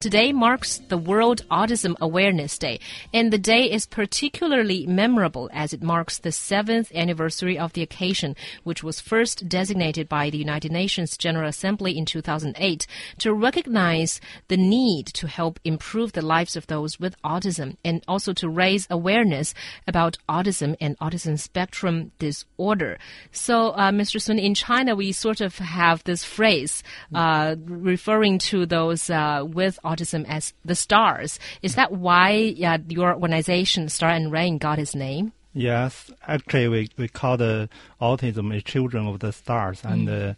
Today marks the World Autism Awareness Day, and the day is particularly memorable as it marks the seventh anniversary of the occasion, which was first designated by the United Nations General Assembly in 2008 to recognize the need to help improve the lives of those with autism and also to raise awareness about autism and autism spectrum disorder. So, uh, Mr. Sun, in China, we sort of have this phrase uh, referring to those uh, with autism as the stars. Is that why uh, your organization, Star and Rain, got its name? Yes, actually, we, we call the autism as children of the stars, and Mm. uh,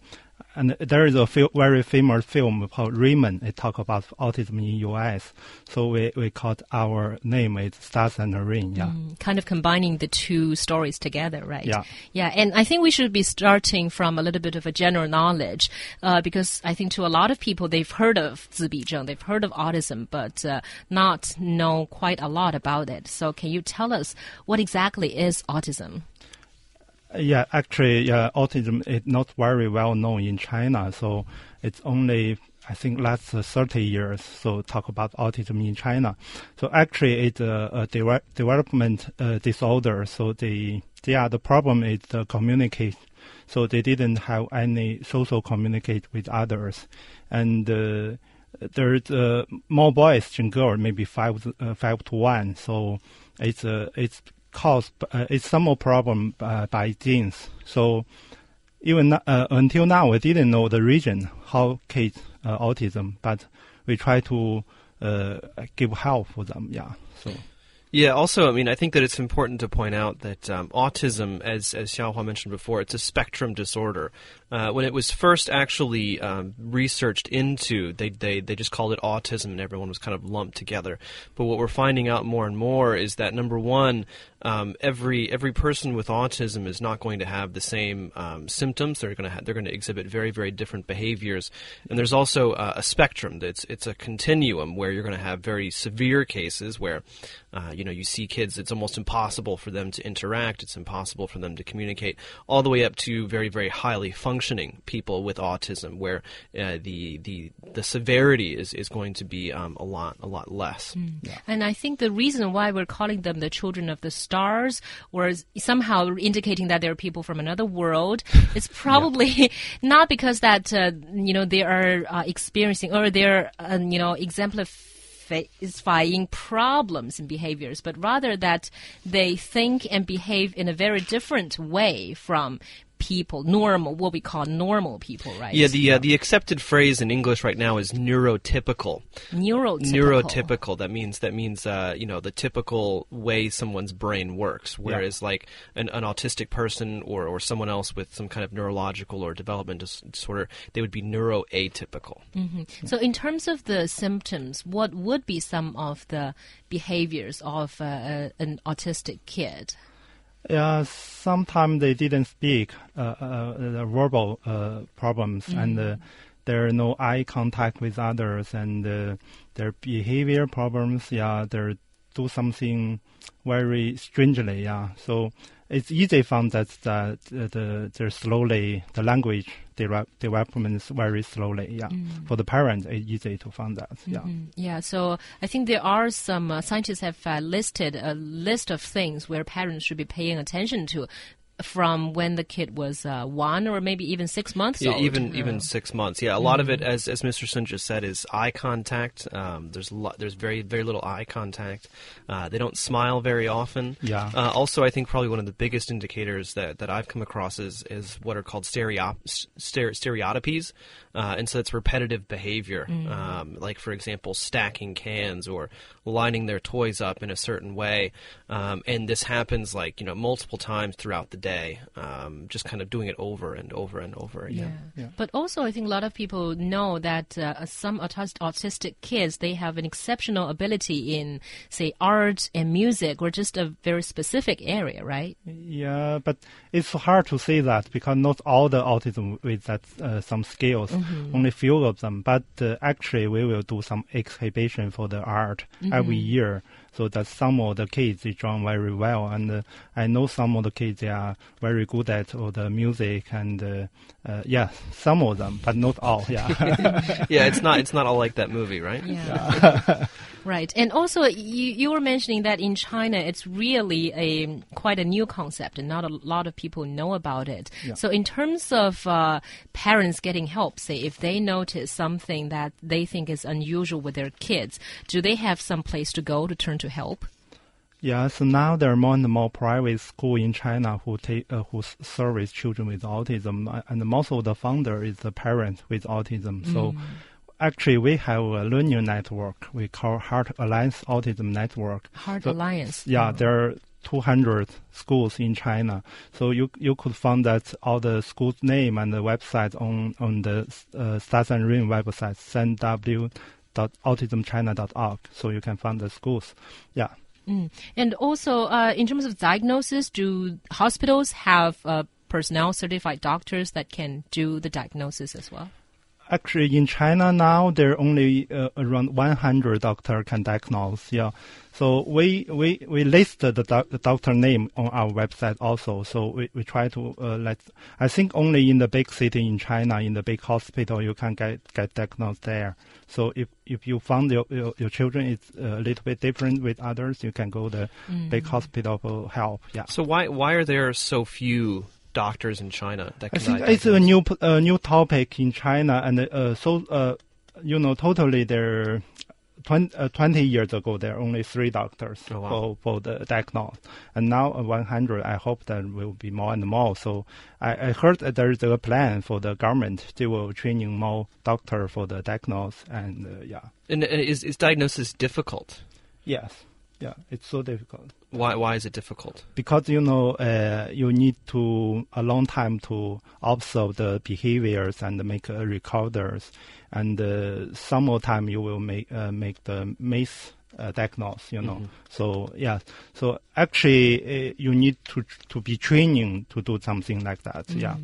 and there is a fil- very famous film called Rain Man. It talks about autism in U.S. So we, we called our name is Stars and the Rain. Yeah, mm, kind of combining the two stories together, right? Yeah, yeah. And I think we should be starting from a little bit of a general knowledge, uh, because I think to a lot of people they've heard of 自闭症, they've heard of autism, but uh, not know quite a lot about it. So can you tell us what exactly is autism? Yeah, actually, autism is not very well known in China. So it's only, I think, last uh, 30 years. So talk about autism in China. So actually, it's a, a de- development uh, disorder. So the yeah, the problem is the communicate. So they didn't have any social communicate with others, and uh, there's uh, more boys than girls, maybe five uh, five to one. So it's uh, it's caused uh, it's some problem uh, by genes. So even uh, until now, we didn't know the reason how kids uh, autism, but we try to uh, give help for them. Yeah. So Yeah. Also, I mean, I think that it's important to point out that um, autism, as as Xiaohua mentioned before, it's a spectrum disorder. Uh, when it was first actually um, researched into, they, they they just called it autism, and everyone was kind of lumped together. But what we're finding out more and more is that number one, um, every every person with autism is not going to have the same um, symptoms. They're going to ha- they're going to exhibit very very different behaviors, and there's also uh, a spectrum. It's it's a continuum where you're going to have very severe cases where, uh, you know, you see kids. It's almost impossible for them to interact. It's impossible for them to communicate, all the way up to very very highly functioning people with autism, where uh, the the the severity is is going to be um, a lot a lot less. And I think the reason why we're calling them the children of the stars, or somehow indicating that they're people from another world, it's probably not because that uh, you know they are uh, experiencing or they're uh, you know exemplifying problems and behaviors, but rather that they think and behave in a very different way from people, normal, what we call normal people, right? Yeah, the uh, the accepted phrase in English right now is neurotypical. neurotypical. Neurotypical. That means that means uh, you know the typical way someone's brain works. Whereas like an, an autistic person or, or someone else with some kind of neurological or development dis- disorder, they would be neuroatypical. So, in terms of the symptoms, what would be some of the behaviors of uh, uh, an autistic kid? Yeah, sometimes they didn't speak uh, uh, the verbal uh, problems, and uh, there are no eye contact with others, and uh, their behavior problems. Yeah, they do something very strangely. Yeah, so it's easy found that that uh, the the slowly the language develop, development is very slowly. Yeah, for the parents, it's easy to find that. Yeah. Yeah, so I think there are some uh, scientists have uh, listed a list of things where parents should be paying attention to from when the kid was uh, one or maybe even six months Yeah, old. even Uh, even six months. Yeah, a lot of it, as as Mr. Sun just said, is eye contact. Um, there's a lot, there's very very little eye contact. Uh, they don't smile very often. Yeah. Uh, also, I think probably one of the biggest indicators that, that I've come across is is what are called stereop stere- stereotypies, uh, and so it's repetitive behavior. Um, like for example, stacking cans or lining their toys up in a certain way, um, and this happens like you know multiple times throughout the day. Um, just kind of doing it over and over and over again. Yeah. But also, I think a lot of people know that uh, some autis- autistic kids they have an exceptional ability in, say, art and music, or just a very specific area, right? Yeah, but it's hard to say that because not all the autism with that uh, some skills, only few of them. But uh, actually, we will do some exhibition for the art every year, so that some of the kids they draw very well, and uh, I know some of the kids they are very good at all the music and uh, uh, yeah, some of them, but not all. Yeah. yeah, it's not it's not all like that movie, right? Yeah. right. And also, you you were mentioning that in China, it's really a quite a new concept, and not a lot of people know about it. Yeah. So, in terms of uh, parents getting help, say if they notice something that they think is unusual with their kids, do they have some place to go to turn to help? Yeah, so now there are more and more private schools in China who take uh, who service children with autism, uh, and most of the founder is the parent with autism. So actually, we have a learning network we call Heart Alliance Autism Network. Heart So- Alliance. Yeah, there are 200 schools in China. So you you could find that all the schools' name and the website on on the uh, Stars and Rain website, sendw.autismchina.org. So you can find the schools. Yeah. Mm. And also, uh, in terms of diagnosis, do hospitals have uh, personnel certified doctors that can do the diagnosis as well? Actually, in China now, there are only uh, around 100 doctor can diagnose. Yeah, so we we we list the, doc, the doctor name on our website also. So we, we try to uh, let. I think only in the big city in China, in the big hospital, you can get get diagnosed there. So if if you found your your, your children is a little bit different with others, you can go to the big hospital for help. Yeah. So why why are there so few doctors in China that I think it's a new uh, new topic in China, and uh, so uh, you know, totally there. 20, uh, 20 years ago, there are only three doctors Oh, wow. for, for the diagnose, and now uh, 100. I hope there will be more and more. So I, I heard that there is a plan for the government. They will training more doctor for the diagnose, and uh, yeah, And uh, is is diagnosis difficult? yes, yeah, it's so difficult. Why why is it difficult? because you know uh, you need to a long time to observe the behaviors and make uh, recorders, and uh, some more time you will make uh, make the miss uh, diagnose. You know, so yeah, so actually uh, you need to to be training to do something like that. Yeah.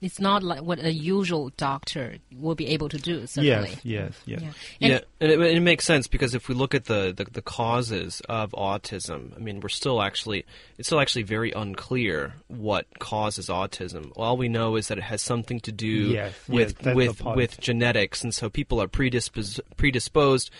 It's not like what a usual doctor will be able to do, certainly. Yes. Yes. Mm. Yes. Yeah. And yeah, and it, it makes sense because if we look at the, the, the causes of autism, I mean, we're still actually it's still actually very unclear what causes autism. All we know is that it has something to do Yes, yes, with that's with with genetics, and so people are predisposed predisposed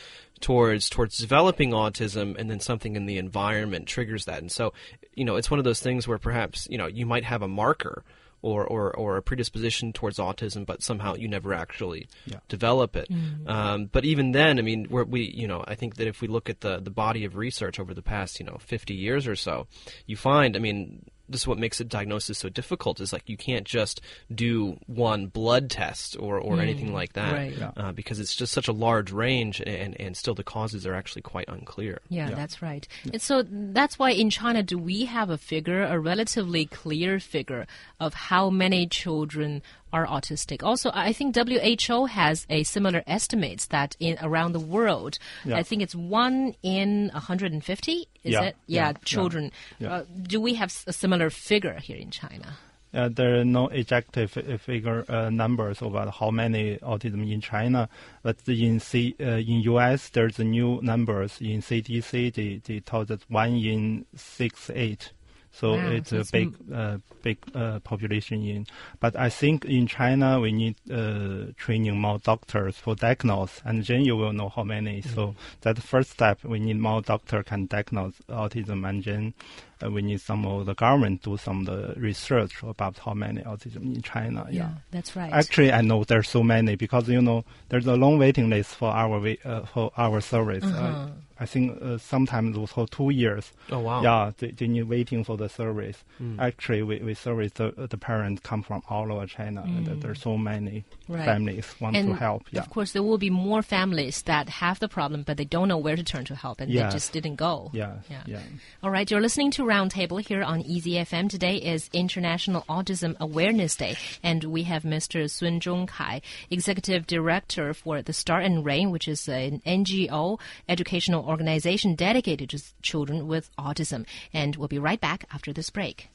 towards towards developing autism, and then something in the environment triggers that. And so, you know, it's one of those things where perhaps you know you might have a marker. Or, or, or a predisposition towards autism, but somehow you never actually Yeah. develop it. Um, but even then, I mean, we're, we, you know, I think that if we look at the the body of research over the past, you know, 50 years or so, you find, I mean, this is what makes a diagnosis so difficult is like you can't just do one blood test or, or anything like that right. Yeah. uh, because it's just such a large range and, and still the causes are actually quite unclear. Yeah, Yeah. that's right. And so that's why in China, do we have a figure, a relatively clear figure of how many children are autistic? Also, I think WHO has a similar estimates that in around the world, Yeah. I think it's one in 150. Is Yeah, it? Yeah, yeah, children. Uh, do we have a similar figure here in China? Uh, there are no objective uh, figure uh, numbers about how many autism in China, but in C, uh, in US there's a new numbers in CDC. They they told us one in six eight, so Wow, it's a big uh, big uh, population in. But I think in China we need uh, training more doctors for diagnose, and then you will know how many. So that first step. We need more doctor can diagnose autism, and then uh, we need some of the government do some the research about how many autism in China. Yeah. that's right. Actually, I know there's so many because you know there's a long waiting list for our uh, for our service. Uh, I think uh, sometimes for two years. Oh, wow. Yeah, they, they need waiting for the service. Hmm. Actually, we, we service the the parents come from all over China, and there's so many Right. families want and to help. Yeah. of course, there will be more families that have the problem, but they don't know where to turn to help, and they just didn't go. Yeah, Yeah. yeah. All right, you're listening to Roundtable here on Easy FM. Today is International Autism Awareness Day, and we have Mr. Sun Zhongkai, Executive Director for the Star and Rain, which is an NGO educational organization dedicated to children with autism. And we'll be right back after this break.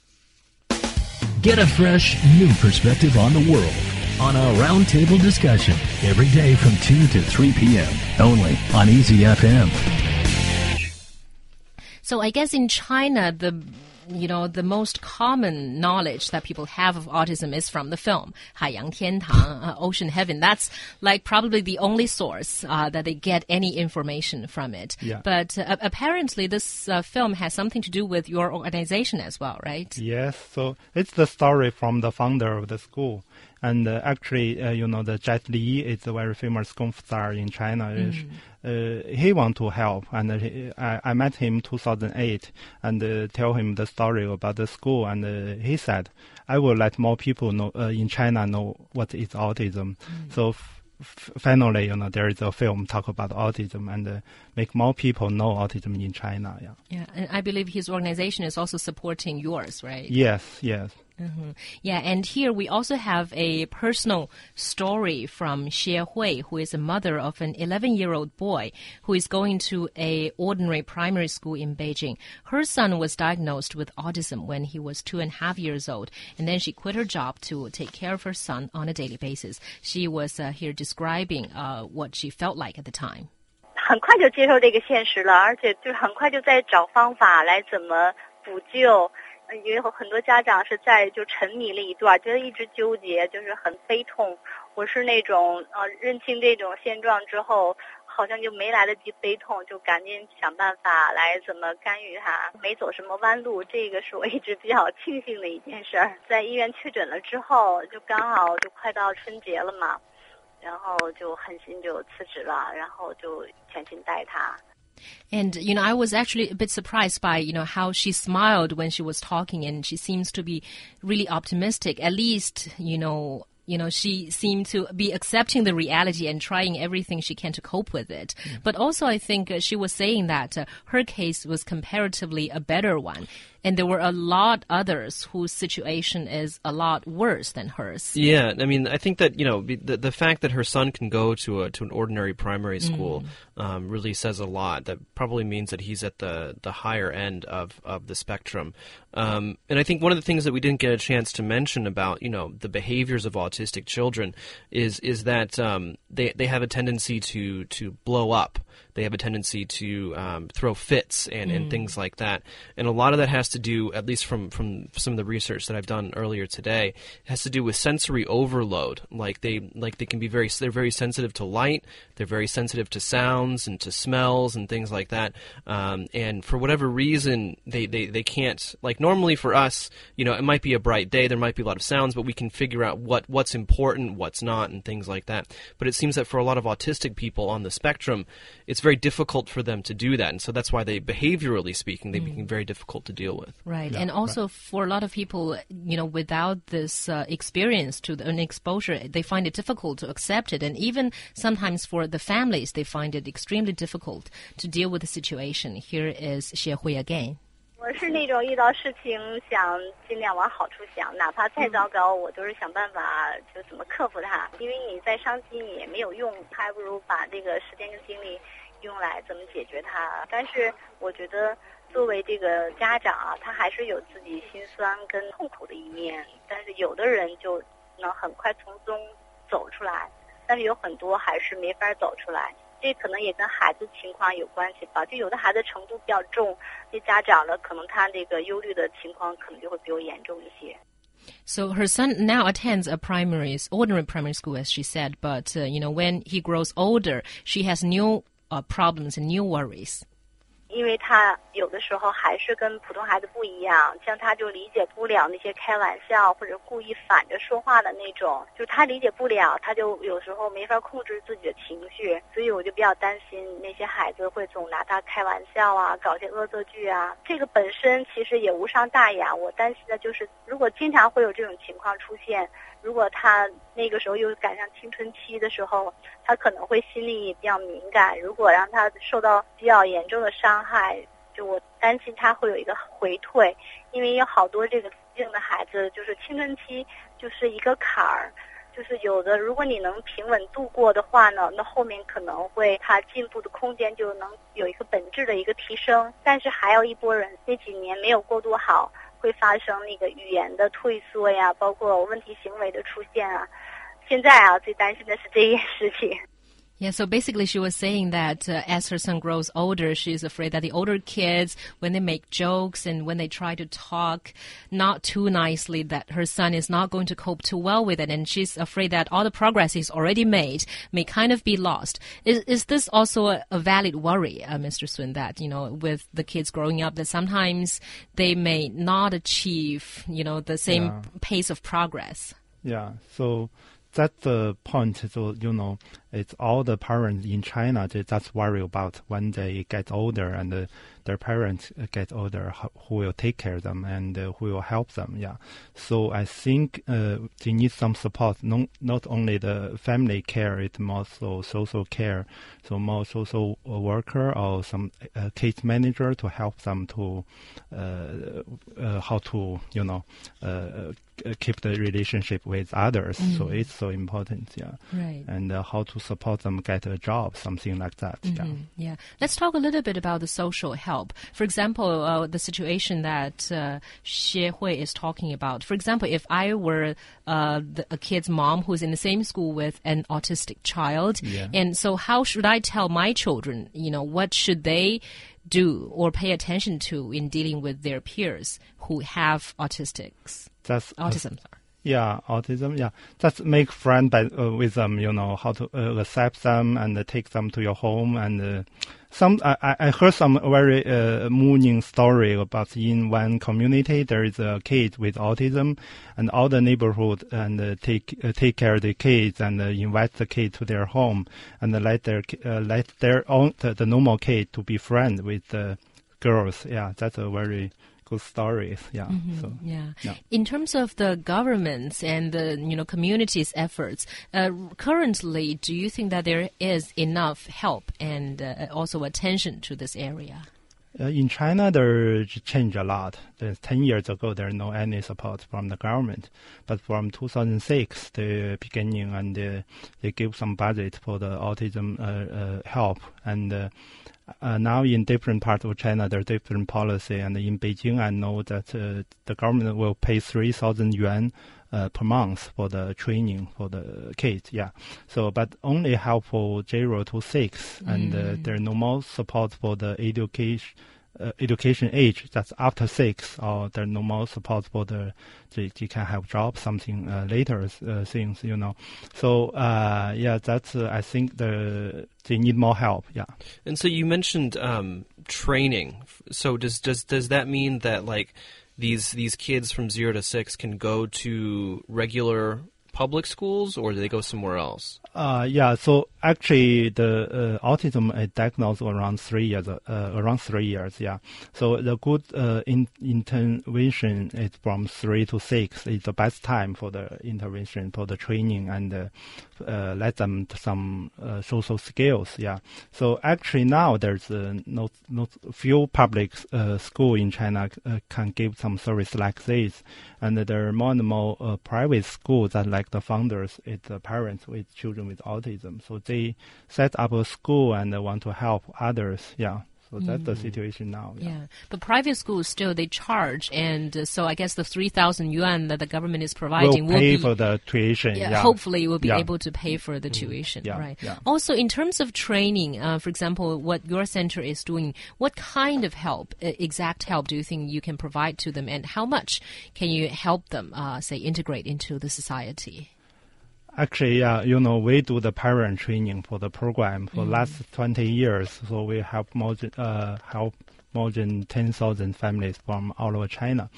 Get a fresh, new perspective on the world on our roundtable discussion every day from 2 to 3 p.m. only on Easy FM. So I guess in China, the you know, the most common knowledge that people have of autism is from the film 海洋天堂, uh, Ocean Heaven. That's like probably the only source uh, that they get any information from it. Yeah. But uh, apparently, this uh, film has something to do with your organization as well, right? Yes, so it's the story from the founder of the school. And uh, actually, uh, you know, the Jet Li is a very famous fu star in China. Uh, he want to help, and uh, he, I, I met him 2008 and uh, tell him the story about the school, and uh, he said, "I will let more people know uh, in China know what is autism." So. F- f- finally, you know, there is a film talk about autism and uh, make more people know autism in China. Yeah. Yeah, and I believe his organization is also supporting yours, right? Yes. Yes. Yeah, and here we also have a personal story from Xie Hui, who is a mother of an 11-year-old boy who is going to a ordinary primary school in Beijing. Her son was diagnosed with autism when he was two and a half years old, and then she quit her job to take care of her son on a daily basis. She was uh, here describing uh, what she felt like at the time. 很快就接受这个现实了，而且就很快就在找方法来怎么补救。 呃因为有很多家长是在就沉迷了一段，觉得一直纠结，就是很悲痛。我是那种呃认清这种现状之后，好像就没来得及悲痛，就赶紧想办法来怎么干预他，没走什么弯路。这个是我一直比较庆幸的一件事儿。在医院确诊了之后，就刚好就快到春节了嘛。然后就狠心就辞职了，然后就全心带他。And you know, I was actually a bit surprised by you know how she smiled when she was talking, and she seems to be really optimistic. At least you know. You know, she seemed to be accepting the reality and trying everything she can to cope with it. But also, I think uh, she was saying that uh, her case was comparatively a better one, and there were a lot others whose situation is a lot worse than hers. Yeah, I mean, I think that you know the the fact that her son can go to a to an ordinary primary school um, really says a lot. That probably means that he's at the the higher end of of the spectrum. Um, and I think one of the things that we didn't get a chance to mention about you know the behaviors of autistic children is is that um, they they have a tendency to to blow up. They have a tendency to um, throw fits and, and things like that. And a lot of that has to do, at least from, from some of the research that I've done earlier today, has to do with sensory overload. Like they like they can be very they're very sensitive to light. They're very sensitive to sounds and to smells and things like that. Um, and for whatever reason, they, they, they can't like normally for us, you know, it might be a bright day, there might be a lot of sounds, but we can figure out what what's important, what's not, and things like that. But it seems that for a lot of autistic people on the spectrum, it's very difficult for them to do that, and so that's why they, behaviorally speaking, they become very difficult to deal with. Right, and also for a lot of people, you know, without this uh, experience to the, an exposure, they find it difficult to accept it, and even sometimes for the families, they find it extremely difficult to deal with the situation. Here is Xie Hui again. 我是那种遇到事情想尽量往好处想，哪怕再糟糕，我都是想办法就怎么克服它。因为你再伤心也没有用，还不如把这个时间跟精力 用来怎么解决它。但是我觉得作为这个家长啊，他还是有自己心酸跟痛苦的一面。但是有的人就能很快从中走出来，但是有很多还是没法走出来。这可能也跟孩子情况有关系吧。就有的孩子程度比较重，这家长呢，可能他这个忧虑的情况可能就会比我严重一些。 So her son now attends a primary, ordinary primary school, as she said. But uh, you know, when he grows older, she has new uh, problems and new worries. 因为他有的时候还是跟普通孩子不一样，像他就理解不了那些开玩笑或者故意反着说话的那种，就他理解不了，他就有时候没法控制自己的情绪，所以我就比较担心那些孩子会总拿他开玩笑啊，搞些恶作剧啊。这个本身其实也无伤大雅，我担心的就是如果经常会有这种情况出现。如果他那个时候又赶上青春期的时候，他可能会心里比较敏感。如果让他受到比较严重的伤伤害，就我担心他会有一个回退，因为有好多这个病的孩子，就是青春期就是一个坎儿，就是有的如果你能平稳度过的话呢，那后面可能会他进步的空间就能有一个本质的一个提升。但是还有一波人那几年没有过渡好。会发生那个语言的退缩呀，包括问题行为的出现啊。现在啊，最担心的是这件事情。Yeah, so basically, she was saying that uh, as her son grows older, she's afraid that the older kids, when they make jokes and when they try to talk not too nicely, that her son is not going to cope too well with it, and she's afraid that all the progress he's already made may kind of be lost. Is is this also a, a valid worry, uh, Mr. Sun, that you know, with the kids growing up, that sometimes they may not achieve, you know, the same Yeah. pace of progress? Yeah. So that's the point. So you know, it's all the parents in China they just worry about when they get older and uh, their parents get older, who will take care of them and uh, who will help them. Yeah. So I think uh, they need some support. No, not only the family care, it's also social care. So more social worker or some uh, case manager to help them to uh, uh, how to you know keep the relationship with others. So it's so important. Yeah Right. and uh, how to support them get a job, something like that. Yeah. Mhm, Yeah. Let's talk a little bit about the social help. For example, uh, the situation that uh, Xie Hui is talking about. For example, if I were uh, the, a kid's mom who's in the same school with an autistic child, Yeah. and so how should I tell my children, you know, what should they do or pay attention to in dealing with their peers who have autistics, That's autism? sorry. Yeah, autism. Yeah, just make friend by, uh, with them. You know how to uh, accept them and uh, take them to your home. And uh, some I, I- heard some very uh, moving story about in one community there is a kid with autism, and all the neighborhood and uh, take take care of the kids and invite the kid to their home and let their let their own the, the normal kid to be friend with the girls. Yeah, that's a very good story. Yeah. So. Yeah. Yeah. In terms of the governments and the you know communities' efforts, uh, currently, do you think that there is enough help and uh, also attention to this area? Uh, in China, there changed a lot. There's 10 years ago, there no any support from the government. But from 2006, the beginning, and uh, they give some budget for the autism uh, uh, help. And uh, now in different parts of China, there are different policy. And in Beijing, I know that uh, the government will pay 3,000 yuan uh, per month for the training for the kids. Yeah. So, but only help for zero to six, and uh, there no more support for the education. Uh, education age that's after six, or there no more the they, they can have job something uh, later uh, things you know. So uh, yeah, that's uh, I think the they need more help. Yeah. And so you mentioned um, training. So does does does that mean that like these these kids from zero to six can go to regular public schools, or do they go somewhere else? Uh, yeah, so actually the uh, autism is diagnosed around three years, uh, around three years, yeah. So the good uh, in, intervention is from three to six. It's the best time for the intervention, for the training and uh, let them some uh, social skills, yeah. So actually now there's uh, not, not few public uh, school in China uh, can give some service like this. And there are more and more uh, private schools that like the founders is parents with children with autism. So they set up a school and they want to help others. Yeah. So that's the situation now. Yeah. Yeah, but private schools still they charge, and uh, so I guess the three thousand yuan that the government is providing We'll pay be for the tuition. yeah, Yeah. hopefully will be Yeah. able to pay for the tuition Yeah, right also in terms of training uh, for example what your center is doing what kind of help uh, exact help do you think you can provide to them and how much can you help them uh, say integrate into the society Actually, yeah, you know, we do the parent training for the program for the last 20 years. So we help more than, uh, help more than 10,000 families from all over China.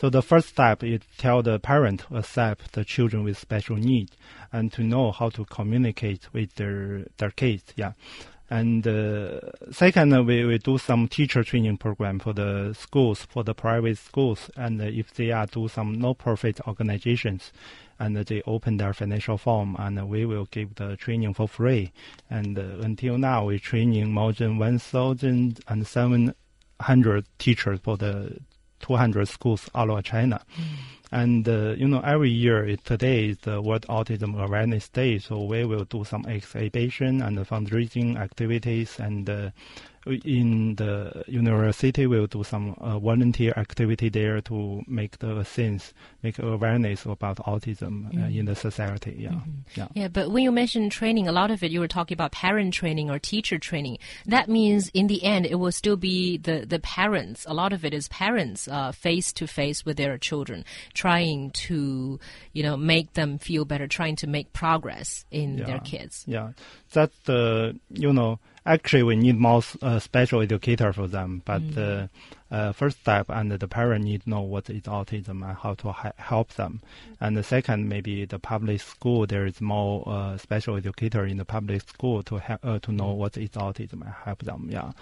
So the first step is tell the parent to accept the children with special needs and to know how to communicate with their, their kids. Yeah. And uh, second, we, we do some teacher training program for the schools, for the private schools, and if they are do some no-profit organizations, and they open their financial form, and we will give the training for free. And uh, until now, we're training more than 1,700 teachers for the 200 schools all over China. And uh, you know, every year today is the World Autism Awareness Day, so we will do some exhibition and fundraising activities and uh, in the university we'll do some uh, volunteer activity there to make the sense, make awareness about autism uh, Mm-hmm. in the society. Yeah, yeah. Yeah, but when you mentioned training, a lot of it you were talking about parent training or teacher training. That means in the end it will still be the, the parents. A lot of it is parents face to face with their children, trying to you know make them feel better, trying to make progress in Yeah. their kids. Yeah, that's the you know actually we need more uh, special educator for them. But the uh, first step and the parent need to know what is autism and how to ha- help them. And the second, maybe the public school there is more uh, special educator in the public school to help uh, to know what is autism and help them. Yeah.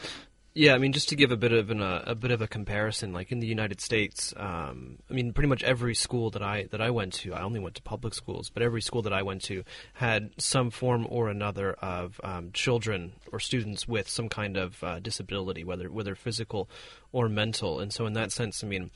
Yeah, I mean, just to give a bit of an, uh, a bit of a comparison, like in the United States, um, I mean, pretty much every school that I that I went to, I only went to public schools, but every school that I went to had some form or another of um, children or students with some kind of uh, disability, whether whether physical or mental. And so, in that sense, I mean,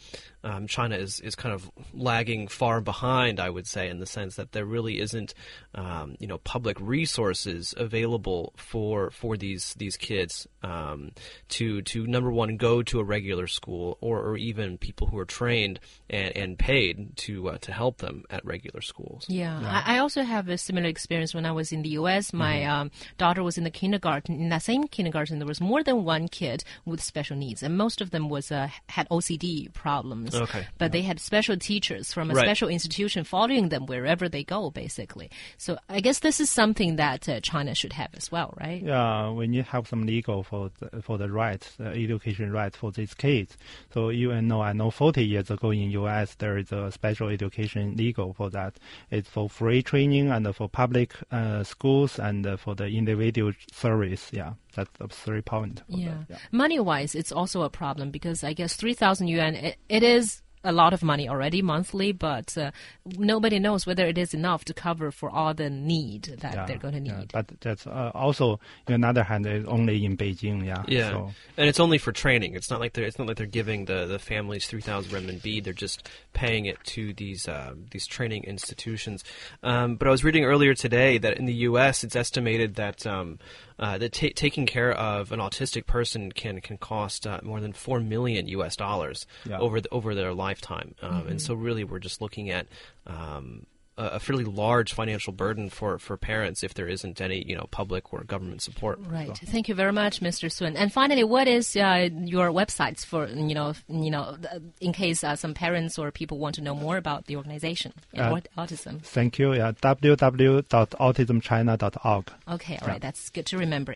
um, China is is kind of lagging far behind, I would say, in the sense that there really isn't, um, you know, public resources available for for these these kids um, to to number one go to a regular school or, or even people who are trained and, and paid to uh, to help them at regular schools. Yeah, I, I also have a similar experience when I was in the U.S. My Mm-hmm. um, daughter was in the kindergarten. In that same kindergarten, there was more than one kid with special needs, and most of them was uh, had OCD problems. Okay. but they had special teachers from a Right. special institution following them wherever they go, basically. So I guess this is something that uh, China should have as well, right? Yeah, we need have some legal for the, for the rights, the education rights for these kids. So you know, I know 40 years ago in U.S. there is a special education legal for that. It's for free training and for public uh, schools and uh, for the individual service. Yeah, that's the three point. Yeah. yeah. Money wise, it's also a problem because I guess 3,000 yuan, it, it is a lot of money already monthly, but uh, nobody knows whether it is enough to cover for all the need that Yeah, they're going to need. yeah. But that's uh, also, on the other hand, it's only in Beijing. Yeah. Yeah, So, and it's only for training. It's not like they're it's not like they're giving the, the families three thousand renminbi. They're just paying it to these uh, these training institutions. Um, but I was reading earlier today that in the U.S. it's estimated that um, uh, that ta taking care of an autistic person can can cost uh, more than four million U.S. dollars Yeah. over the, over their lifetime. Um, And so really, we're just looking at. Um, a a fairly large financial burden for, for parents if there isn't any you know public or government support. Right. Thank you very much, Mr. Sun. And finally, what is uh, your websites for you know you know in case uh, some parents or people want to know more about the organization and Uh, what autism? thank you. Yeah. www.autismchina.org. Okay, all right, that's good to remember.